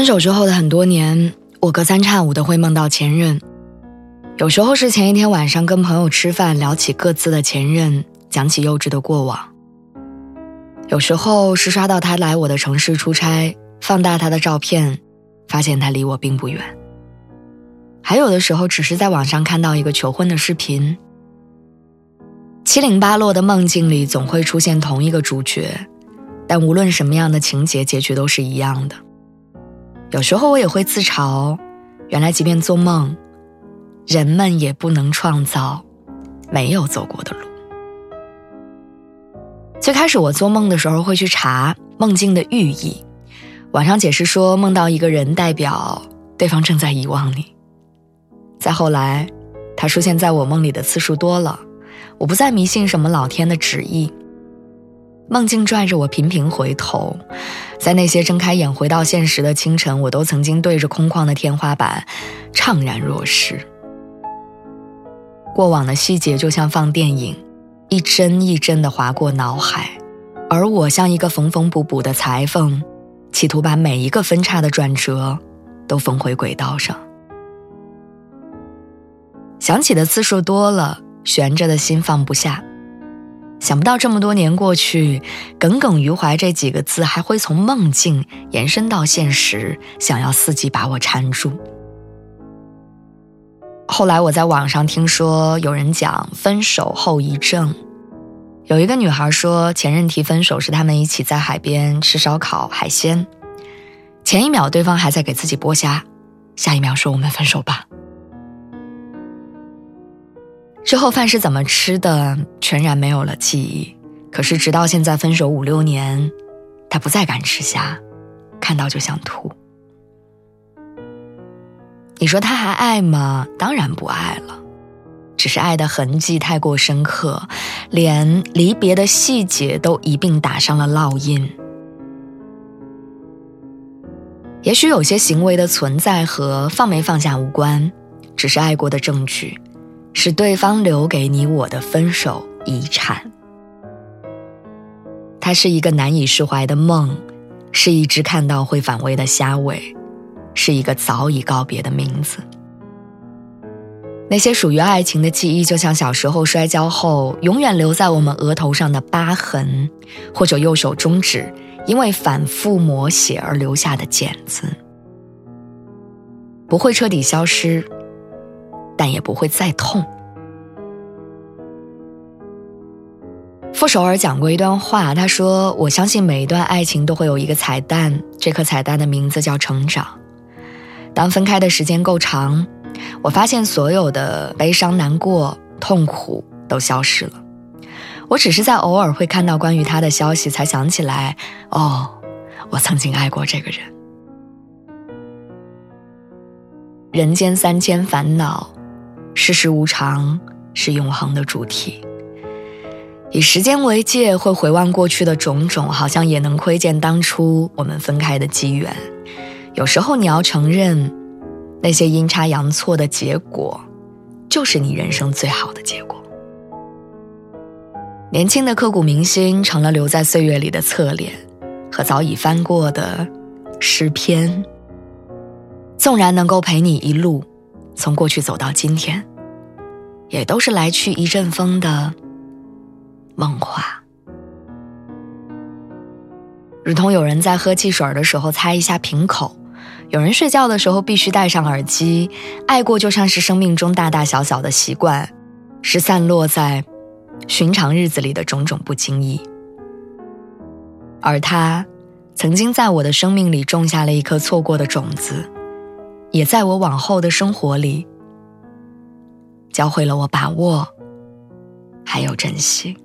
分手之后的很多年，我隔三差五的会梦到前任。有时候是前一天晚上跟朋友吃饭，聊起各自的前任，讲起幼稚的过往；有时候是刷到他来我的城市出差，放大他的照片，发现他离我并不远；还有的时候只是在网上看到一个求婚的视频。七零八落的梦境里总会出现同一个主角，但无论什么样的情节，结局都是一样的。有时候我也会自嘲，原来即便做梦，人们也不能创造没有走过的路。最开始我做梦的时候会去查梦境的寓意，网上解释说梦到一个人代表对方正在遗忘你。再后来，他出现在我梦里的次数多了，我不再迷信什么老天的旨意。梦境拽着我频频回头，在那些睁开眼回到现实的清晨，我都曾经对着空旷的天花板怅然若失。过往的细节就像放电影，一帧一帧地划过脑海，而我像一个缝缝补补的裁缝，企图把每一个分叉的转折都缝回轨道上。想起的次数多了，悬着的心放不下。想不到这么多年过去，耿耿于怀这几个字还会从梦境延伸到现实，想要伺机把我缠住。后来我在网上听说有人讲分手后遗症，有一个女孩说前任提分手是他们一起在海边吃烧烤海鲜，前一秒对方还在给自己剥虾，下一秒说我们分手吧。之后饭是怎么吃的，全然没有了记忆。可是直到现在分手五六年，他不再敢吃虾，看到就想吐。你说他还爱吗？当然不爱了，只是爱的痕迹太过深刻，连离别的细节都一并打上了烙印。也许有些行为的存在和放没放下无关，只是爱过的证据。是对方留给你我的分手遗产。它是一个难以释怀的梦，是一只看到会反胃的虾尾，是一个早已告别的名字。那些属于爱情的记忆，就像小时候摔跤后永远留在我们额头上的疤痕，或者右手中指因为反复磨血而留下的茧子，不会彻底消失。但也不会再痛。傅首尔讲过一段话，他说：“我相信每一段爱情都会有一个彩蛋，这颗彩蛋的名字叫成长。当分开的时间够长，我发现所有的悲伤、难过、痛苦都消失了。我只是在偶尔会看到关于他的消息，才想起来，哦，我曾经爱过这个人。人间三千烦恼。”世事无常是永恒的主题。以时间为界，会回望过去的种种，好像也能窥见当初我们分开的机缘。有时候你要承认，那些阴差阳错的结果，就是你人生最好的结果。年轻的刻骨铭心，成了留在岁月里的侧脸和早已翻过的诗篇。纵然能够陪你一路，从过去走到今天。也都是来去一阵风的梦话，如同有人在喝汽水的时候擦一下瓶口，有人睡觉的时候必须戴上耳机。爱过就像是生命中大大小小的习惯，是散落在寻常日子里的种种不经意。而他曾经在我的生命里种下了一颗错过的种子，也在我往后的生活里。教会了我把握，还有珍惜。